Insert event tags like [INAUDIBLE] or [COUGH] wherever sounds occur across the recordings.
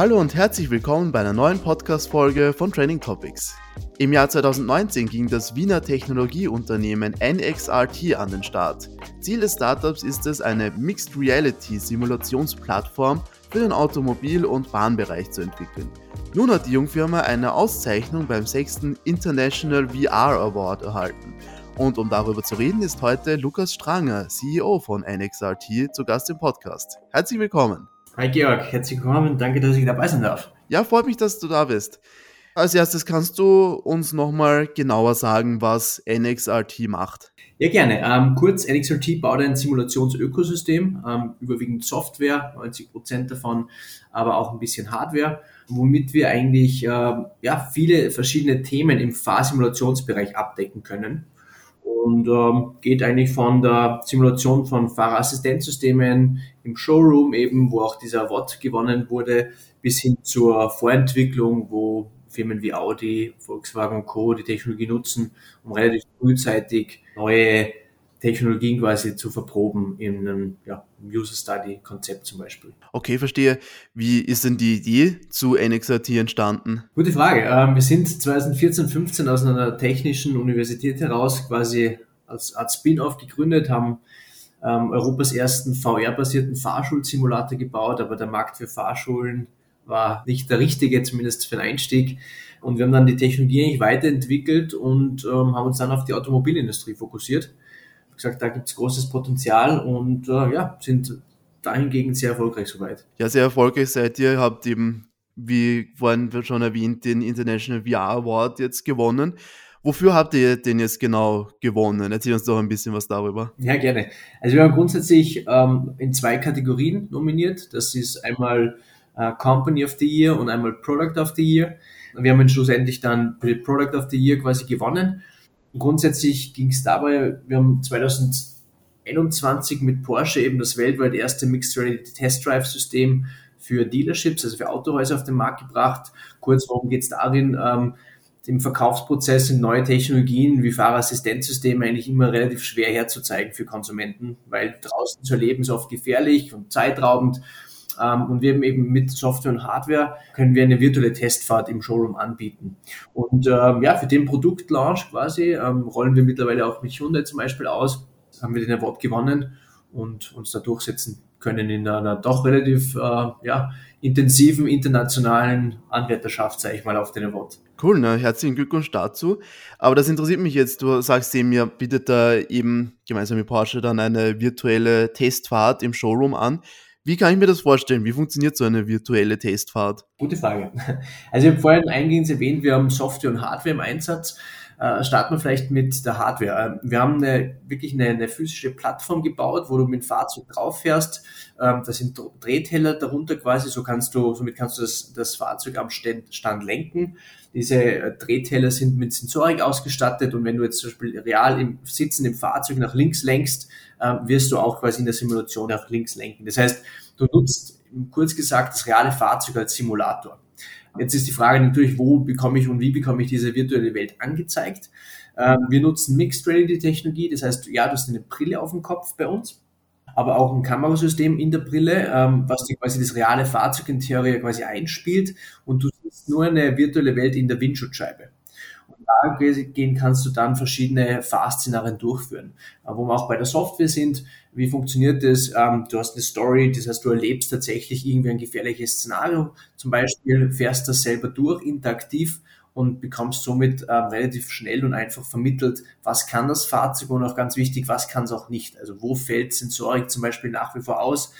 Hallo und herzlich willkommen bei einer neuen Podcast-Folge von Training Topics. Im Jahr 2019 ging das Wiener Technologieunternehmen NXRT an den Start. Ziel des Startups ist es, eine Mixed Reality Simulationsplattform für den Automobil- und Bahnbereich zu entwickeln. Nun hat die Jungfirma eine Auszeichnung beim 6. International VR Award erhalten. Und um darüber zu reden, ist heute Lukas Stranger, CEO von NXRT, zu Gast im Podcast. Herzlich willkommen. Hi Georg, herzlich willkommen. Danke, dass ich dabei sein darf. Ja, freut mich, dass du da bist. Als erstes kannst du uns nochmal genauer sagen, was NXRT macht. Ja, gerne. Ähm, kurz, NXRT baut ein Simulationsökosystem, ähm, überwiegend Software, 90 Prozent davon, aber auch ein bisschen Hardware, womit wir eigentlich äh, ja, viele verschiedene Themen im Fahrsimulationsbereich abdecken können und ähm, geht eigentlich von der Simulation von Fahrerassistenzsystemen im Showroom eben, wo auch dieser Award gewonnen wurde, bis hin zur Vorentwicklung, wo Firmen wie Audi, Volkswagen und Co. die Technologie nutzen, um relativ frühzeitig neue Technologien quasi zu verproben in einem ja, User Study Konzept zum Beispiel. Okay, verstehe. Wie ist denn die Idee zu NXRT entstanden? Gute Frage. Ähm, wir sind 2014, 15 aus einer technischen Universität heraus quasi als Art Spin-off gegründet, haben ähm, Europas ersten VR-basierten Fahrschulsimulator gebaut, aber der Markt für Fahrschulen war nicht der richtige, zumindest für den Einstieg. Und wir haben dann die Technologie eigentlich weiterentwickelt und ähm, haben uns dann auf die Automobilindustrie fokussiert gesagt, da gibt es großes Potenzial und äh, ja, sind dahingegen sehr erfolgreich soweit. Ja, sehr erfolgreich seid ihr, habt eben, wie vorhin schon erwähnt, den International VR Award jetzt gewonnen. Wofür habt ihr den jetzt genau gewonnen? Erzähl uns doch ein bisschen was darüber. Ja, gerne. Also wir haben grundsätzlich ähm, in zwei Kategorien nominiert. Das ist einmal äh, Company of the Year und einmal Product of the Year. Wir haben schlussendlich dann Product of the Year quasi gewonnen. Grundsätzlich ging es dabei, wir haben 2021 mit Porsche eben das weltweit erste Mixed Reality Test Drive System für Dealerships, also für Autohäuser auf den Markt gebracht. Kurz, worum geht es darin? Ähm, im Verkaufsprozess sind neue Technologien wie Fahrerassistenzsysteme eigentlich immer relativ schwer herzuzeigen für Konsumenten, weil draußen zu erleben ist oft gefährlich und zeitraubend. Ähm, und wir haben eben mit Software und Hardware können wir eine virtuelle Testfahrt im Showroom anbieten. Und ähm, ja, für den Produktlaunch quasi ähm, rollen wir mittlerweile auch mit Hyundai zum Beispiel aus, haben wir den Award gewonnen und uns da durchsetzen können in einer doch relativ äh, ja, intensiven internationalen Anwärterschaft, sage ich mal, auf den Award. Cool, ne? herzlichen Glückwunsch dazu. Aber das interessiert mich jetzt. Du sagst eben, ihr bietet da eben gemeinsam mit Porsche dann eine virtuelle Testfahrt im Showroom an. Wie kann ich mir das vorstellen? Wie funktioniert so eine virtuelle Testfahrt? Gute Frage. [LAUGHS] Also ich habe vorhin eingehend erwähnt, wir haben Software und Hardware im Einsatz. Äh, starten wir vielleicht mit der Hardware. Äh, wir haben eine, wirklich eine, eine, physische Plattform gebaut, wo du mit dem Fahrzeug drauf fährst. Ähm, da sind Drehteller darunter quasi, so kannst du, somit kannst du das, das Fahrzeug am Stand, Stand lenken. Diese äh, Drehteller sind mit Sensorik ausgestattet und wenn du jetzt zum Beispiel real im Sitzen im Fahrzeug nach links lenkst, äh, wirst du auch quasi in der Simulation nach links lenken. Das heißt, du nutzt kurz gesagt das reale Fahrzeug als Simulator. Jetzt ist die Frage natürlich, wo bekomme ich und wie bekomme ich diese virtuelle Welt angezeigt? Ähm, wir nutzen Mixed Reality Technologie, das heißt, ja, du hast eine Brille auf dem Kopf bei uns, aber auch ein Kamerasystem in der Brille, ähm, was dir quasi das reale Fahrzeug in Theorie quasi einspielt und du siehst nur eine virtuelle Welt in der Windschutzscheibe gehen kannst du dann verschiedene Fahrszenarien durchführen. Äh, wo wir auch bei der Software sind, wie funktioniert das? Ähm, du hast eine Story, das heißt, du erlebst tatsächlich irgendwie ein gefährliches Szenario. Zum Beispiel fährst das selber durch, interaktiv und bekommst somit ähm, relativ schnell und einfach vermittelt, was kann das Fahrzeug und auch ganz wichtig, was kann es auch nicht. Also wo fällt Sensorik zum Beispiel nach wie vor aus?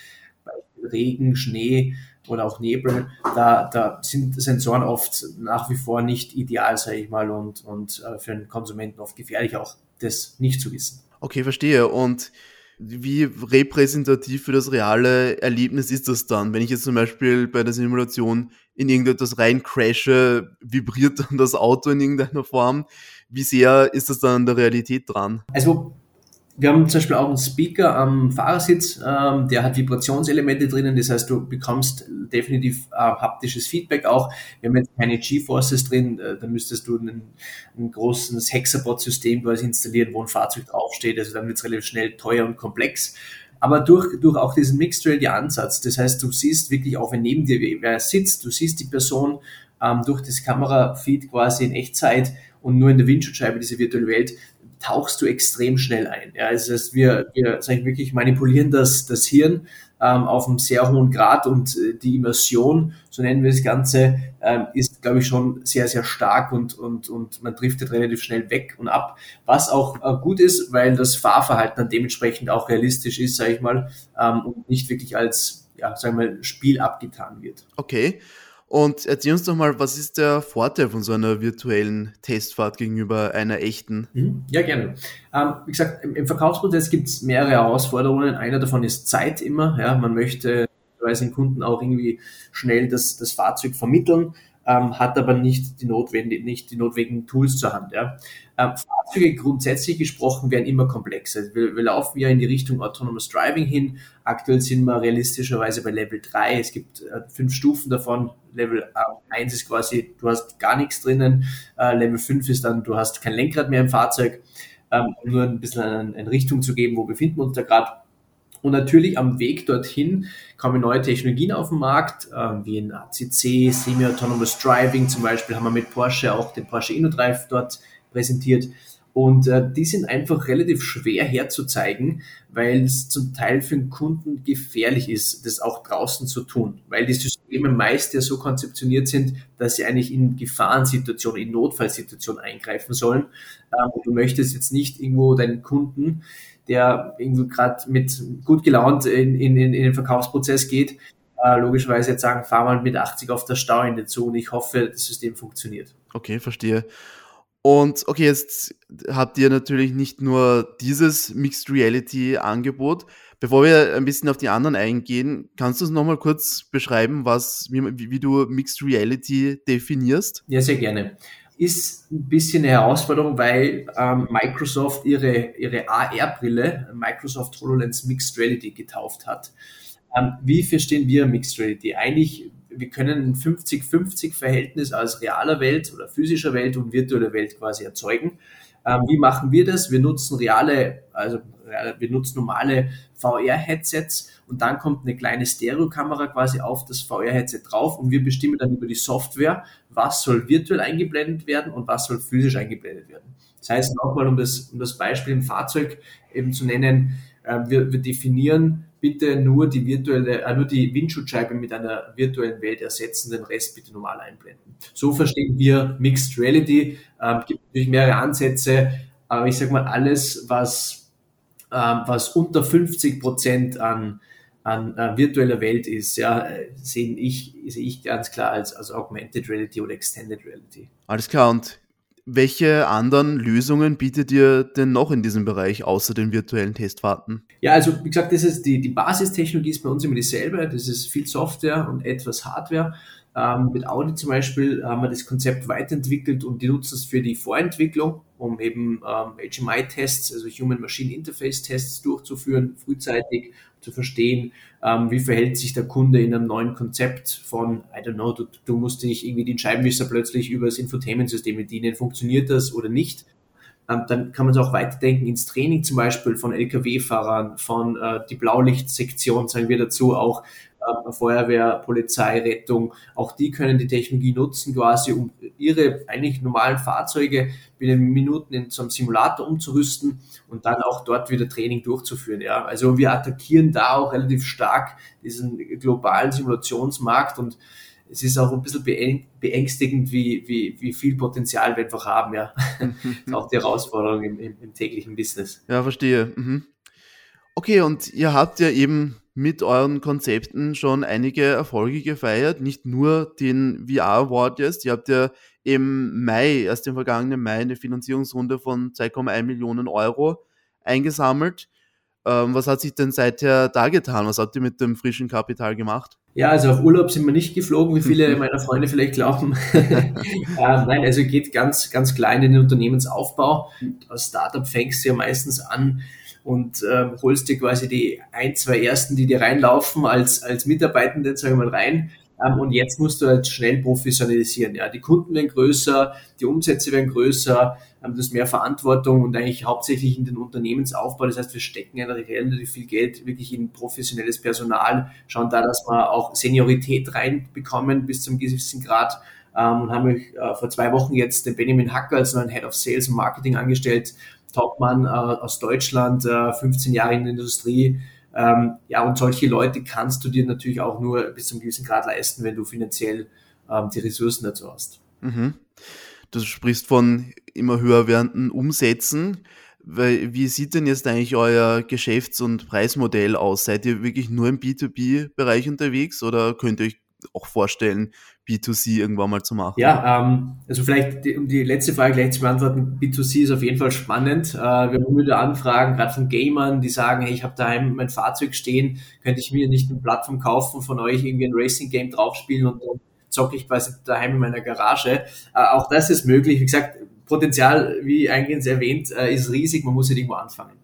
Beispiel Regen, Schnee, oder auch Nebel, da, da sind Sensoren oft nach wie vor nicht ideal, sage ich mal, und, und äh, für den Konsumenten oft gefährlich auch, das nicht zu wissen. Okay, verstehe. Und wie repräsentativ für das reale Erlebnis ist das dann? Wenn ich jetzt zum Beispiel bei der Simulation in irgendetwas rein crashe, vibriert dann das Auto in irgendeiner Form? Wie sehr ist das dann an der Realität dran? Also wir haben zum Beispiel auch einen Speaker am Fahrersitz, ähm, der hat Vibrationselemente drinnen, das heißt, du bekommst definitiv äh, haptisches Feedback auch. Wir haben jetzt keine G-Forces drin, äh, da müsstest du ein, großes Hexabot-System quasi installieren, wo ein Fahrzeug draufsteht, also dann wird es relativ schnell teuer und komplex. aber durch, durch auch diesen Mixed Reality Ansatz, das heißt, du siehst wirklich auch, wenn neben dir wer sitzt, du siehst die Person ähm, durch das Kamerafeed quasi in Echtzeit und nur in der Windschutzscheibe diese virtuelle Welt, tauchst du extrem schnell ein. Ja, also wir, wir sag ich, wirklich manipulieren das, das Hirn ähm, auf einem sehr hohen Grad und äh, die Immersion, so nennen wir das Ganze, ähm, ist, glaube ich, schon sehr, sehr stark und, und, und man driftet relativ schnell weg und ab, was auch äh, gut ist, weil das Fahrverhalten dann dementsprechend auch realistisch ist, sage ich mal, ähm, und nicht wirklich als ja, sagen wir, Spiel abgetan wird. Okay. Und erzähl uns doch mal, was ist der Vorteil von so einer virtuellen Testfahrt gegenüber einer echten? Mhm. Ja, gerne. Ähm, wie gesagt, im, im Verkaufsprozess gibt es mehrere Herausforderungen. Einer davon ist Zeit immer. Ja, man möchte den Kunden auch irgendwie schnell das, das Fahrzeug vermitteln ähm, hat aber nicht die, notwendig, nicht die notwendigen Tools zur Hand. Ja. Ähm, Fahrzeuge grundsätzlich gesprochen werden immer komplexer. Wir, wir, laufen ja in die Richtung Autonomous Driving hin. Aktuell sind wir realistischerweise bei Level 3. Es gibt äh, fünf Stufen davon. Level äh, 1 ist quasi, du hast gar nichts drinnen. Äh, Level 5 ist dann, du hast kein Lenkrad mehr im Fahrzeug. Ähm, nur ein bisschen eine, eine Richtung zu geben, wo befinden wir uns da gerade und natürlich am Weg dorthin kommen neue Technologien auf den Markt, äh, wie ein ACC, Semi-Autonomous Driving zum Beispiel, haben wir mit Porsche auch den Porsche InnoDrive dort präsentiert. Und äh, die sind einfach relativ schwer herzuzeigen, weil es zum Teil für den Kunden gefährlich ist, das auch draußen zu tun, weil die Systeme meist ja so konzeptioniert sind, dass sie eigentlich in Gefahrensituationen, in Notfallsituationen eingreifen sollen. Ähm, du möchtest jetzt nicht irgendwo deinen Kunden der irgendwie gerade mit gut gelaunt in, in, in den Verkaufsprozess geht, äh, logischerweise jetzt sagen, fahr mal mit 80 auf der Stauende zu und ich hoffe, das System funktioniert. Okay, verstehe. Und okay, jetzt habt ihr natürlich nicht nur dieses Mixed Reality Angebot. Bevor wir ein bisschen auf die anderen eingehen, kannst du es nochmal kurz beschreiben, was, wie, wie, du Mixed Reality definierst? Ja, sehr gerne ist ein bisschen eine Herausforderung, weil ähm, Microsoft ihre, ihre AR-Brille, Microsoft HoloLens Mixed Reality, getauft hat. Ähm, wie verstehen wir Mixed Reality? Eigentlich, wir können ein 50-50-Verhältnis aus realer Welt oder physischer Welt und virtueller Welt quasi erzeugen. Ähm, wie machen wir das? Wir nutzen reale, also wir nutzen normale VR-Headsets und dann kommt eine kleine Stereokamera quasi auf das VR-Headset drauf und wir bestimmen dann über die Software, was soll virtuell eingeblendet werden und was soll physisch eingeblendet werden. Das heißt nochmal, um das, um das Beispiel im Fahrzeug eben zu nennen, äh, wir, wir definieren bitte nur die virtuelle, äh, nur die Windschutzscheibe mit einer virtuellen Welt ersetzen, den Rest bitte normal einblenden. So verstehen wir Mixed Reality. Ähm, gibt natürlich mehrere Ansätze, aber ich sage mal, alles, was, ähm, was unter 50 Prozent an an äh, virtueller Welt ist, ja, sehe ich, sehe ich ganz klar als, als Augmented Reality oder Extended Reality. Alles klar. Und welche anderen Lösungen bietet ihr denn noch in diesem Bereich außer den virtuellen Testfahrten? Ja, also wie gesagt, das ist die, die Basistechnologie ist bei uns immer dieselbe. Das ist viel Software und etwas Hardware. Ähm, mit Audi zum Beispiel haben wir das Konzept weiterentwickelt und die nutzen es für die Vorentwicklung, um eben ähm, HMI-Tests, also Human-Machine Interface-Tests durchzuführen, frühzeitig zu verstehen, ähm, wie verhält sich der Kunde in einem neuen Konzept von, I don't know, du, du musst nicht irgendwie den Scheibenwischer plötzlich über das Infotainment-System bedienen, funktioniert das oder nicht? Ähm, dann kann man es auch weiterdenken ins Training zum Beispiel von Lkw-Fahrern, von äh, die Blaulichtsektion, sagen wir dazu, auch äh, Feuerwehr, Polizei, Rettung, auch die können die Technologie nutzen, quasi um ihre eigentlich normalen Fahrzeuge binnen Minuten in so einem Simulator umzurüsten und dann auch dort wieder Training durchzuführen. Ja. Also wir attackieren da auch relativ stark diesen globalen Simulationsmarkt und es ist auch ein bisschen beängstigend, wie, wie, wie viel Potenzial wir einfach haben. Ja. das [LAUGHS] ist auch die Herausforderung im, im, im täglichen Business. Ja, verstehe. Mhm. Okay, und ihr habt ja eben mit euren Konzepten schon einige Erfolge gefeiert, nicht nur den VR Award jetzt. Ihr habt ja im Mai, erst im vergangenen Mai, eine Finanzierungsrunde von 2,1 Millionen Euro eingesammelt. Ähm, was hat sich denn seither da getan? Was habt ihr mit dem frischen Kapital gemacht? Ja, also auf Urlaub sind wir nicht geflogen, wie viele meiner Freunde vielleicht glauben. [LAUGHS] [LAUGHS] ähm, nein, also geht ganz, ganz klein in den Unternehmensaufbau. Als Startup fängst du ja meistens an, und äh, holst dir quasi die ein, zwei ersten, die dir reinlaufen, als, als Mitarbeitenden, sagen wir mal, rein. Ähm, und jetzt musst du halt schnell professionalisieren. Ja, die Kunden werden größer, die Umsätze werden größer, ähm, das ist mehr Verantwortung und eigentlich hauptsächlich in den Unternehmensaufbau. Das heißt, wir stecken ja relativ viel Geld wirklich in professionelles Personal, schauen da, dass wir auch Seniorität reinbekommen bis zum gewissen Grad ähm, und haben mich äh, vor zwei Wochen jetzt den Benjamin Hacker als neuen Head of Sales und Marketing angestellt. Topmann äh, aus Deutschland, äh, 15 Jahre in der Industrie. Ähm, ja, und solche Leute kannst du dir natürlich auch nur bis zum gewissen Grad leisten, wenn du finanziell ähm, die Ressourcen dazu hast. Mhm. Du sprichst von immer höher werdenden Umsätzen. Wie sieht denn jetzt eigentlich euer Geschäfts- und Preismodell aus? Seid ihr wirklich nur im B2B-Bereich unterwegs oder könnt ihr euch auch vorstellen, B2C irgendwann mal zu machen? Ja, ähm, also vielleicht die, um die letzte Frage gleich zu beantworten, B2C ist auf jeden Fall spannend. Äh, wir haben wieder Anfragen, gerade von Gamern, die sagen, hey, ich habe daheim mein Fahrzeug stehen, könnte ich mir nicht eine Plattform kaufen, von euch irgendwie ein Racing-Game draufspielen und dann zocke ich quasi daheim in meiner Garage. Äh, auch das ist möglich. Wie gesagt, Potenzial, wie eingehend erwähnt, äh, ist riesig, man muss ja irgendwo anfangen.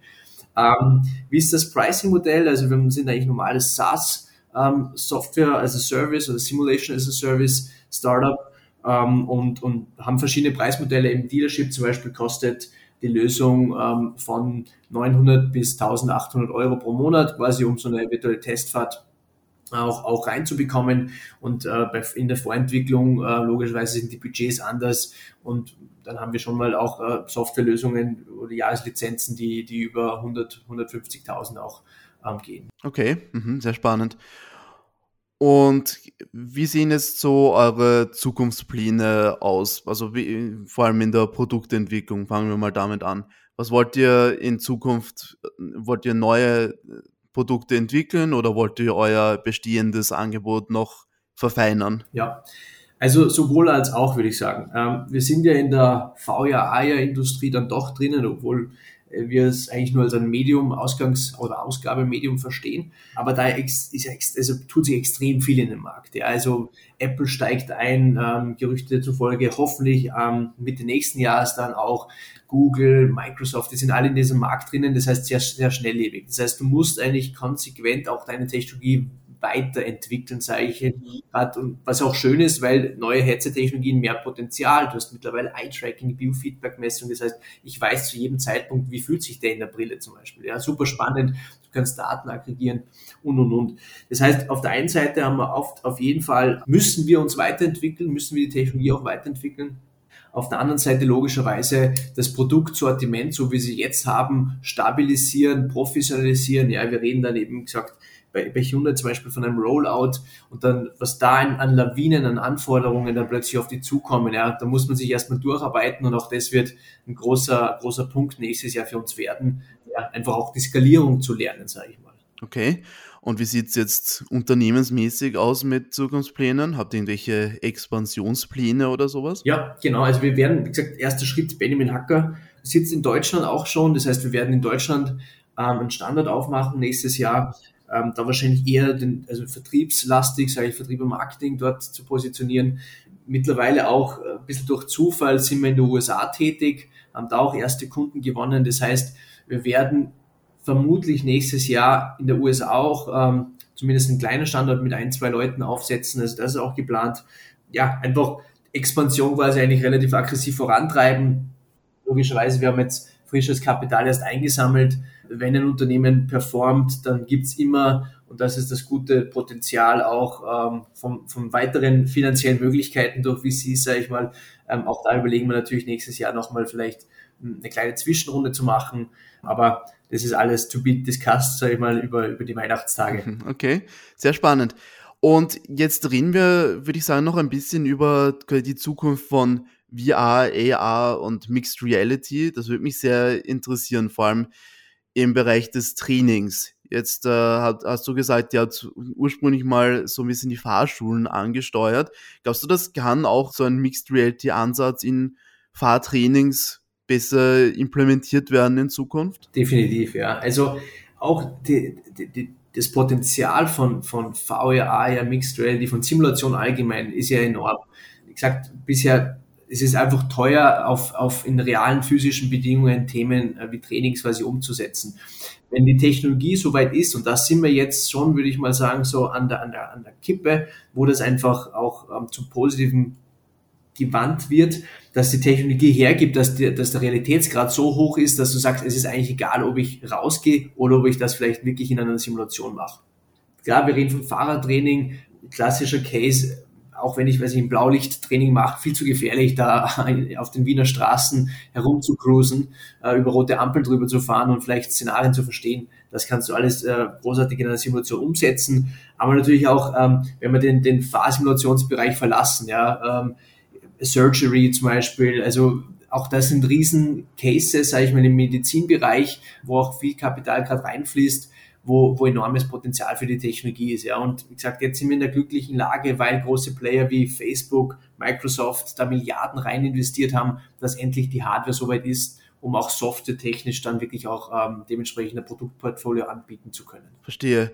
Ähm, wie ist das Pricing-Modell? Also wir sind eigentlich normales SaaS- ähm, Software as a Service oder Simulation as a Service Startup ähm, und, und haben verschiedene Preismodelle. Im Dealership zum Beispiel kostet die Lösung ähm, von 900 bis 1800 Euro pro Monat, quasi um so eine virtuelle Testfahrt auch, auch reinzubekommen. Und äh, bei, in der Vorentwicklung äh, logischerweise sind die Budgets anders und dann haben wir schon mal auch äh, Softwarelösungen oder Jahreslizenzen, die, die über 100, 150.000 auch ähm, gehen. Okay, mhm, sehr spannend. Und wie sehen jetzt so eure Zukunftspläne aus? Also wie, vor allem in der Produktentwicklung, fangen wir mal damit an. Was wollt ihr in Zukunft, wollt ihr neue Produkte entwickeln oder wollt ihr euer bestehendes Angebot noch verfeinern? Ja, also sowohl als auch, würde ich sagen. Ähm, wir sind ja in der VR-AR-Industrie dann doch drinnen, obwohl wir es eigentlich nur als ein Medium, Ausgangs- oder Ausgabemedium verstehen. Aber da ist also tut sich extrem viel in dem Markt. Ja. Also Apple steigt ein, ähm, Gerüchte zufolge hoffentlich ähm, Mitte nächsten Jahres dann auch Google, Microsoft, die sind alle in diesem Markt drinnen, das heißt sehr, sehr schnelllebig. Das heißt, du musst eigentlich konsequent auch deine Technologie weiterentwickeln, sage ich gerade. Und was auch schön ist, weil neue Headset-Technologien mehr Potenzial. Du hast mittlerweile Eye-Tracking, Biofeedback-Messung. Das heißt, ich weiß zu jedem Zeitpunkt, wie fühlt sich der in der Brille zum Beispiel. Ja, super spannend. Du kannst Daten aggregieren und, und, und. Das heißt, auf der einen Seite haben wir oft, auf jeden Fall, müssen wir uns weiterentwickeln, müssen wir die Technologie auch weiterentwickeln. Auf der anderen Seite logischerweise das Produktsortiment, so wie sie jetzt haben, stabilisieren, professionalisieren. Ja, wir reden dann eben gesagt bei, bei Hyundai zum Beispiel von einem Rollout und dann, was da an, an Lawinen, an Anforderungen dann plötzlich auf die zukommen, ja, da muss man sich erstmal durcharbeiten und auch das wird ein großer, großer Punkt nächstes Jahr für uns werden, ja, einfach auch die Skalierung zu lernen, sage ich mal. Okay. Und wie sieht es jetzt unternehmensmäßig aus mit Zukunftsplänen? Habt ihr irgendwelche Expansionspläne oder sowas? Ja, genau. Also wir werden, wie gesagt, erster Schritt, Benjamin Hacker sitzt in Deutschland auch schon. Das heißt, wir werden in Deutschland ähm, einen Standard aufmachen nächstes Jahr ähm, da wahrscheinlich eher den, also vertriebslastig, sage ich, Vertrieb und Marketing dort zu positionieren. Mittlerweile auch äh, ein bisschen durch Zufall sind wir in den USA tätig, haben da auch erste Kunden gewonnen. Das heißt, wir werden vermutlich nächstes Jahr in der USA auch ähm, zumindest einen kleinen Standort mit ein, zwei Leuten aufsetzen. Also das ist auch geplant. Ja, einfach Expansion quasi eigentlich relativ aggressiv vorantreiben. Logischerweise, wir haben jetzt frisches Kapital erst eingesammelt. Wenn ein Unternehmen performt, dann gibt's immer, und das ist das gute Potenzial auch ähm, von, von weiteren finanziellen Möglichkeiten durch VC, sage ich mal. Ähm, auch da überlegen wir natürlich nächstes Jahr nochmal vielleicht eine kleine Zwischenrunde zu machen. Aber das ist alles to be discussed, sage ich mal, über, über die Weihnachtstage. Okay, sehr spannend. Und jetzt reden wir, würde ich sagen, noch ein bisschen über die Zukunft von VR, AR und Mixed Reality. Das würde mich sehr interessieren, vor allem im Bereich des Trainings. Jetzt äh, hat, hast du gesagt, ihr habt ursprünglich mal so ein bisschen die Fahrschulen angesteuert. Glaubst du, das kann auch so ein Mixed Reality Ansatz in Fahrtrainings besser implementiert werden in Zukunft? Definitiv, ja. Also auch die, die, die, das Potenzial von, von VR, AR, Mixed Reality, von Simulation allgemein ist ja enorm. Wie gesagt, bisher es ist einfach teuer, auf, auf in realen physischen Bedingungen Themen äh, wie Trainings quasi umzusetzen. Wenn die Technologie soweit ist, und da sind wir jetzt schon, würde ich mal sagen, so an der, an der, an der Kippe, wo das einfach auch ähm, zum Positiven gewandt wird, dass die Technologie hergibt, dass, die, dass der Realitätsgrad so hoch ist, dass du sagst, es ist eigentlich egal, ob ich rausgehe oder ob ich das vielleicht wirklich in einer Simulation mache. Klar, wir reden von Fahrradtraining, klassischer Case, auch wenn ich, weiß ich, ein Blaulichttraining mache, viel zu gefährlich, da [LAUGHS] auf den Wiener Straßen herumzucruisen, äh, über rote Ampeln drüber zu fahren und vielleicht Szenarien zu verstehen. Das kannst du alles äh, großartig in einer Simulation umsetzen. Aber natürlich auch, ähm, wenn wir den, den Fahrsimulationsbereich verlassen, ja, ähm, Surgery zum Beispiel, also auch das sind riesen Cases, sage ich mal, im Medizinbereich, wo auch viel Kapital gerade reinfließt wo, wo enormes Potenzial für die Technologie ist. Ja. Und wie gesagt, jetzt sind wir in der glücklichen Lage, weil große Player wie Facebook, Microsoft da Milliarden rein investiert haben, dass endlich die Hardware soweit ist, um auch softwaretechnisch dann wirklich auch ähm, dementsprechend ein Produktportfolio anbieten zu können. Verstehe.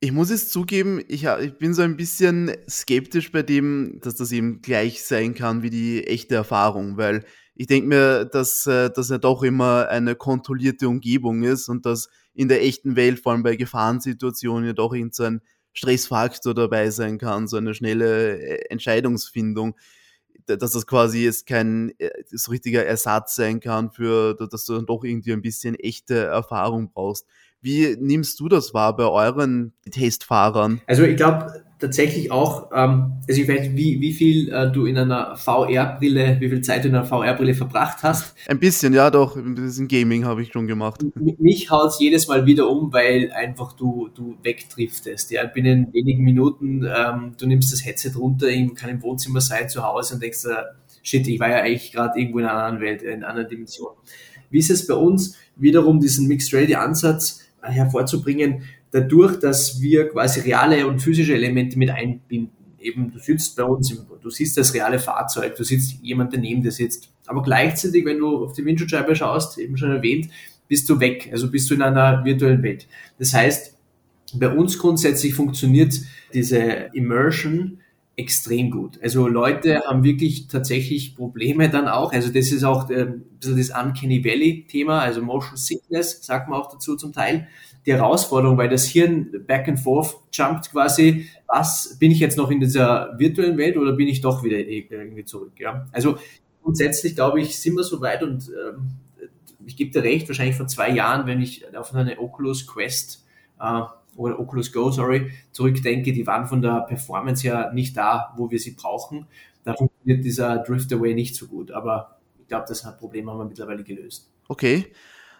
Ich muss es zugeben, ich, ich, bin so ein bisschen skeptisch bei dem, dass das eben gleich sein kann wie die echte Erfahrung, weil ich denke mir, dass äh, das ja doch immer eine kontrollierte Umgebung ist und dass in der echten Welt, vor allem bei Gefahrensituationen, ja doch irgendein Stressfaktor dabei sein kann, so eine schnelle äh, Entscheidungsfindung, dass das quasi jetzt kein äh, so richtiger Ersatz sein kann für, dass du dann doch irgendwie ein bisschen echte Erfahrung brauchst. Wie nimmst du das wahr bei euren Testfahrern? Also ich glaube, tatsächlich auch, ähm, also ich weiß wie, wie viel äh, du in einer VR-Brille, wie viel Zeit du in einer VR-Brille verbracht hast. Ein bisschen, ja doch, ein bisschen Gaming habe ich schon gemacht. M mich haut es jedes Mal wieder um, weil einfach du, du wegdriftest. Ja, binnen wenigen Minuten, ähm, du nimmst das Headset runter, kann im Wohnzimmer sein, zu Hause und denkst, äh, shit, ich war ja eigentlich gerade irgendwo in einer anderen Welt, in einer anderen Dimension. Wie ist es bei uns? Wiederum diesen Mixed Reality Ansatz äh, hervorzubringen, dadurch, dass wir quasi reale und physische Elemente mit einbinden. Eben, du sitzt bei uns, im, du siehst das reale Fahrzeug, du siehst jemand, der neben dir sitzt. Aber gleichzeitig, wenn du auf die Windschutzscheibe schaust, eben schon erwähnt, bist du weg, also bist du in einer virtuellen Welt. Das heißt, bei uns grundsätzlich funktioniert diese Immersion extrem gut. Also Leute haben wirklich tatsächlich Probleme dann auch. Also das ist auch äh, ein das Uncanny Valley Thema, also Motion Sickness, sagt man auch dazu zum Teil. Die Herausforderung, weil das Hirn back and forth jumpt quasi, was, bin ich jetzt noch in dieser virtuellen Welt oder bin ich doch wieder irgendwie zurück? Ja? Also grundsätzlich glaube ich, sind wir so weit und ähm, ich gebe dir recht, wahrscheinlich vor zwei Jahren, wenn ich auf eine Oculus Quest äh, oder Oculus Go, sorry, zurückdenke, die waren von der Performance her nicht da, wo wir sie brauchen. Da funktioniert dieser Drift Away nicht so gut, aber ich glaube, das Problem haben wir mittlerweile gelöst. Okay.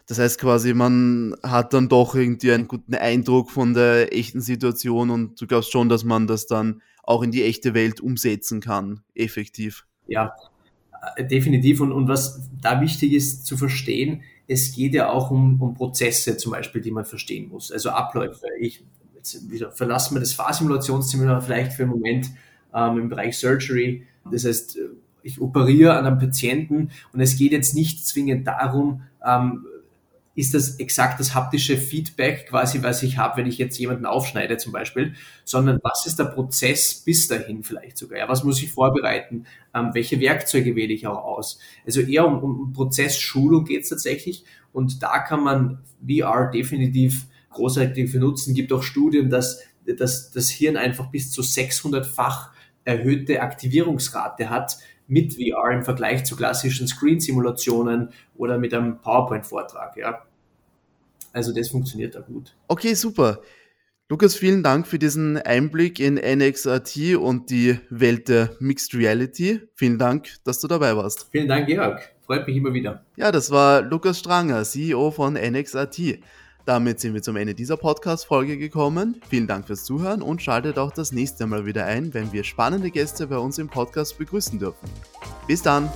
Das heißt quasi, man hat dann doch irgendwie einen guten Eindruck von der echten Situation und du glaubst schon, dass man das dann auch in die echte Welt umsetzen kann, effektiv. Ja, äh, definitiv. Und, und was da wichtig ist zu verstehen, es geht ja auch um, um Prozesse zum Beispiel, die man verstehen muss, also Abläufe. Ich jetzt wieder verlassen wir das Fahrsimulationsseminar vielleicht für einen Moment ähm, im Bereich Surgery. Das heißt, ich operiere an einem Patienten und es geht jetzt nicht zwingend darum, ähm, ist das exakt das haptische Feedback quasi, was ich habe, wenn ich jetzt jemanden aufschneide zum Beispiel, sondern was ist der Prozess bis dahin vielleicht sogar? Ja, was muss ich vorbereiten? Ähm, welche Werkzeuge wähle ich auch aus? Also eher um, um Prozessschulung geht es tatsächlich und da kann man VR definitiv großartig für nutzen. Gibt auch Studien, dass, dass das Hirn einfach bis zu 600-fach erhöhte Aktivierungsrate hat, mit VR im Vergleich zu klassischen Screen-Simulationen oder mit einem PowerPoint-Vortrag. Ja. Also das funktioniert da gut. Okay, super. Lukas, vielen Dank für diesen Einblick in NXRT und die Welt der Mixed Reality. Vielen Dank, dass du dabei warst. Vielen Dank, Georg. Freut mich immer wieder. Ja, das war Lukas Stranger, CEO von NXRT. Damit sind wir zum Ende dieser Podcast-Folge gekommen. Vielen Dank fürs Zuhören und schaltet auch das nächste Mal wieder ein, wenn wir spannende Gäste bei uns im Podcast begrüßen dürfen. Bis dann!